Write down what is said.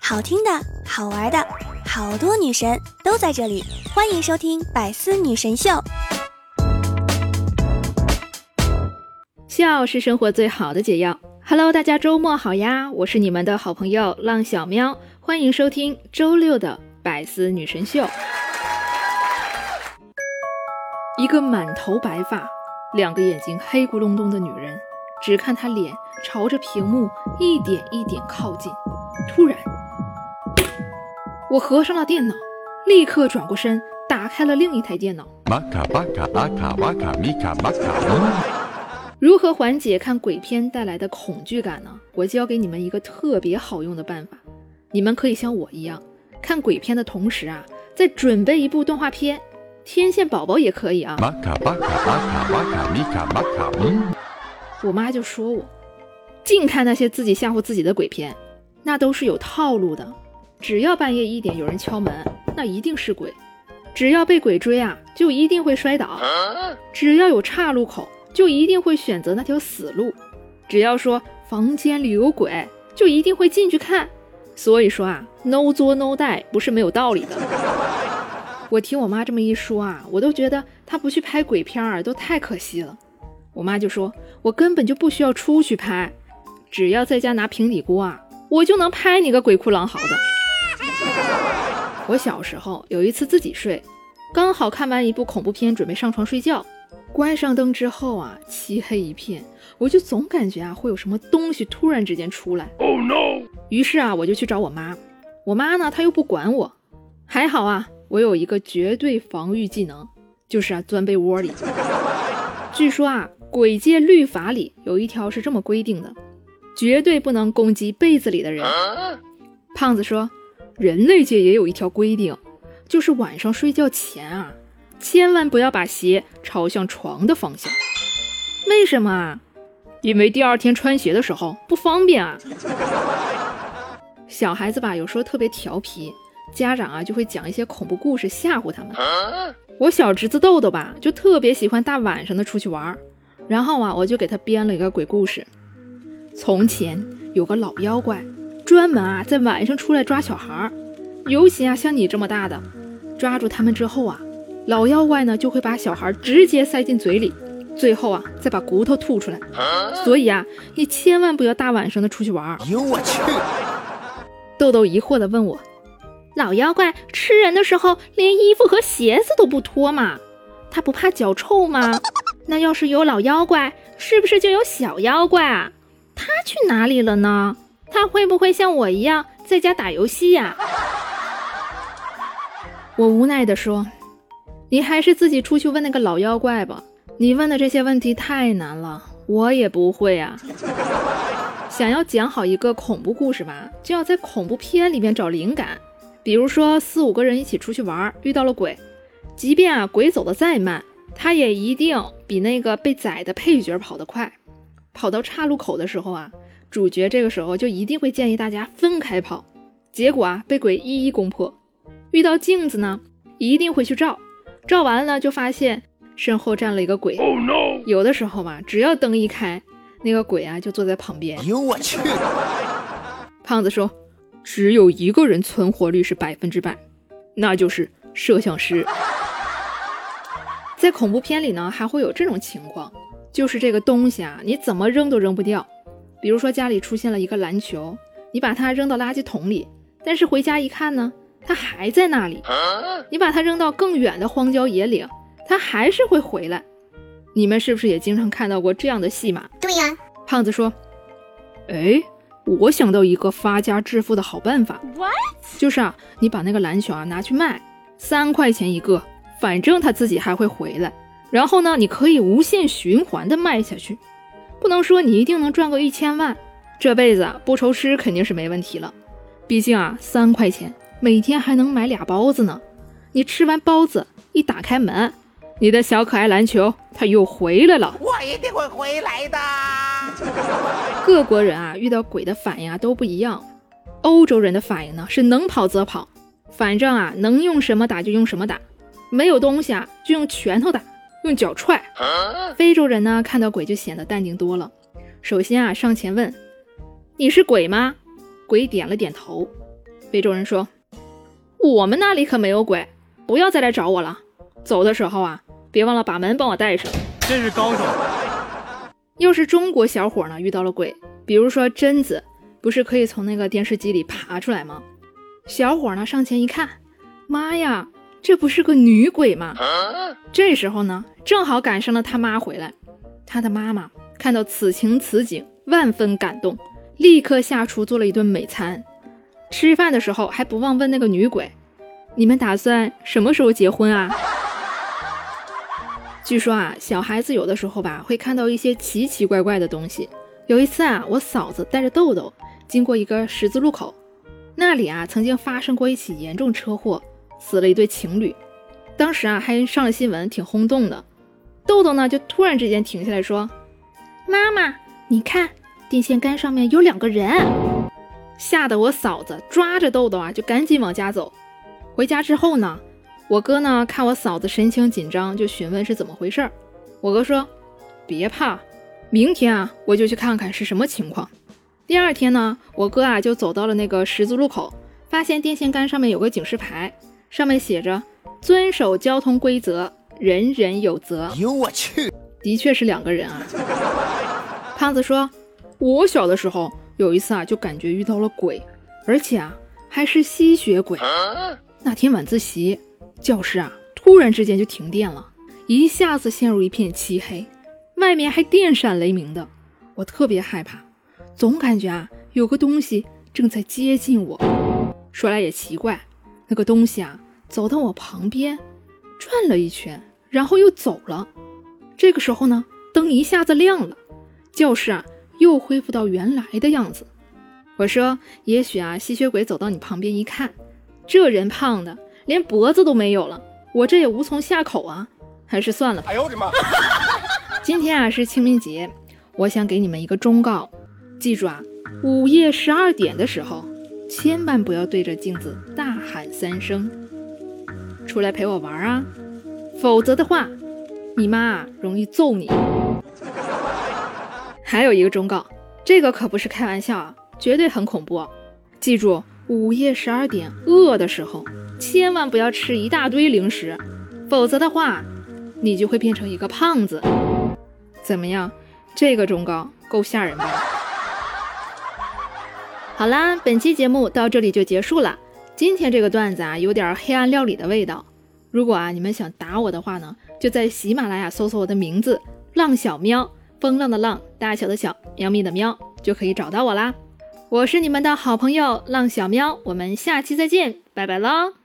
好听的，好玩的，好多女神都在这里，欢迎收听《百思女神秀》。笑是生活最好的解药。Hello，大家周末好呀！我是你们的好朋友浪小喵，欢迎收听周六的《百思女神秀》。一个满头白发、两个眼睛黑咕隆咚的女人，只看他脸朝着屏幕一点一点靠近。突然，我合上了电脑，立刻转过身，打开了另一台电脑。玛卡巴卡阿卡瓦卡米卡玛卡。如何缓解看鬼片带来的恐惧感呢？我教给你们一个特别好用的办法。你们可以像我一样，看鬼片的同时啊，再准备一部动画片，《天线宝宝》也可以啊。玛卡巴卡阿卡瓦卡米卡玛卡。我妈就说我，净看那些自己吓唬自己的鬼片，那都是有套路的。只要半夜一点有人敲门，那一定是鬼；只要被鬼追啊，就一定会摔倒；只要有岔路口，就一定会选择那条死路；只要说房间里有鬼，就一定会进去看。所以说啊，no 作 no die 不是没有道理的。我听我妈这么一说啊，我都觉得她不去拍鬼片儿都太可惜了。我妈就说，我根本就不需要出去拍，只要在家拿平底锅啊，我就能拍你个鬼哭狼嚎的。我小时候有一次自己睡，刚好看完一部恐怖片，准备上床睡觉，关上灯之后啊，漆黑一片，我就总感觉啊会有什么东西突然之间出来。Oh no！于是啊，我就去找我妈，我妈呢，她又不管我，还好啊，我有一个绝对防御技能，就是啊钻被窝里。据说啊，鬼界律法里有一条是这么规定的，绝对不能攻击被子里的人。胖子说。人类界也有一条规定，就是晚上睡觉前啊，千万不要把鞋朝向床的方向。为什么啊？因为第二天穿鞋的时候不方便啊。小孩子吧，有时候特别调皮，家长啊就会讲一些恐怖故事吓唬他们。我小侄子豆豆吧，就特别喜欢大晚上的出去玩，然后啊，我就给他编了一个鬼故事。从前有个老妖怪。专门啊，在晚上出来抓小孩儿，尤其啊，像你这么大的，抓住他们之后啊，老妖怪呢就会把小孩直接塞进嘴里，最后啊再把骨头吐出来。所以啊，你千万不要大晚上的出去玩。哟我去！豆豆疑惑的问我，老妖怪吃人的时候连衣服和鞋子都不脱吗？他不怕脚臭吗？那要是有老妖怪，是不是就有小妖怪啊？他去哪里了呢？他会不会像我一样在家打游戏呀？我无奈地说：“你还是自己出去问那个老妖怪吧。你问的这些问题太难了，我也不会啊。想要讲好一个恐怖故事吧，就要在恐怖片里面找灵感。比如说四五个人一起出去玩，遇到了鬼，即便啊鬼走得再慢，他也一定比那个被宰的配角跑得快。跑到岔路口的时候啊。”主角这个时候就一定会建议大家分开跑，结果啊被鬼一一攻破。遇到镜子呢，一定会去照，照完了就发现身后站了一个鬼。有的时候嘛，只要灯一开，那个鬼啊就坐在旁边。哟我去！胖子说，只有一个人存活率是百分之百，那就是摄像师。在恐怖片里呢，还会有这种情况，就是这个东西啊，你怎么扔都扔不掉。比如说家里出现了一个篮球，你把它扔到垃圾桶里，但是回家一看呢，它还在那里。你把它扔到更远的荒郊野岭，它还是会回来。你们是不是也经常看到过这样的戏码？对呀。胖子说：“哎，我想到一个发家致富的好办法。What？就是啊，你把那个篮球啊拿去卖，三块钱一个，反正他自己还会回来。然后呢，你可以无限循环的卖下去。”不能说你一定能赚个一千万，这辈子啊不愁吃肯定是没问题了。毕竟啊三块钱每天还能买俩包子呢。你吃完包子一打开门，你的小可爱篮球它又回来了。我一定会回来的。各国人啊遇到鬼的反应啊都不一样。欧洲人的反应呢是能跑则跑，反正啊能用什么打就用什么打，没有东西啊就用拳头打。用脚踹。非洲人呢，看到鬼就显得淡定多了。首先啊，上前问：“你是鬼吗？”鬼点了点头。非洲人说：“我们那里可没有鬼，不要再来找我了。走的时候啊，别忘了把门帮我带上。”真是高手。要是中国小伙呢遇到了鬼，比如说贞子，不是可以从那个电视机里爬出来吗？小伙呢上前一看，妈呀，这不是个女鬼吗？这时候呢，正好赶上了他妈回来，他的妈妈看到此情此景，万分感动，立刻下厨做了一顿美餐。吃饭的时候还不忘问那个女鬼：“你们打算什么时候结婚啊？” 据说啊，小孩子有的时候吧，会看到一些奇奇怪怪的东西。有一次啊，我嫂子带着豆豆经过一个十字路口，那里啊曾经发生过一起严重车祸，死了一对情侣。当时啊还上了新闻，挺轰动的。豆豆呢就突然之间停下来说：“妈妈，你看电线杆上面有两个人。”吓得我嫂子抓着豆豆啊就赶紧往家走。回家之后呢。我哥呢，看我嫂子神情紧张，就询问是怎么回事儿。我哥说：“别怕，明天啊，我就去看看是什么情况。”第二天呢，我哥啊就走到了那个十字路口，发现电线杆上面有个警示牌，上面写着“遵守交通规则，人人有责”。哟我去，的确是两个人啊。胖子说：“我小的时候有一次啊，就感觉遇到了鬼，而且啊还是吸血鬼。那天晚自习。”教室啊，突然之间就停电了，一下子陷入一片漆黑，外面还电闪雷鸣的，我特别害怕，总感觉啊有个东西正在接近我。说来也奇怪，那个东西啊走到我旁边，转了一圈，然后又走了。这个时候呢，灯一下子亮了，教室啊又恢复到原来的样子。我说，也许啊吸血鬼走到你旁边一看，这人胖的。连脖子都没有了，我这也无从下口啊，还是算了吧。哎呦我的妈！今天啊是清明节，我想给你们一个忠告，记住啊，午夜十二点的时候，千万不要对着镜子大喊三声，出来陪我玩啊，否则的话，你妈容易揍你。还有一个忠告，这个可不是开玩笑啊，绝对很恐怖。记住，午夜十二点饿的时候。千万不要吃一大堆零食，否则的话，你就会变成一个胖子。怎么样？这个忠告够吓人吧？好啦，本期节目到这里就结束了。今天这个段子啊，有点黑暗料理的味道。如果啊你们想打我的话呢，就在喜马拉雅搜索我的名字“浪小喵”，风浪的浪，大小的小，喵咪的喵，就可以找到我啦。我是你们的好朋友浪小喵，我们下期再见，拜拜喽。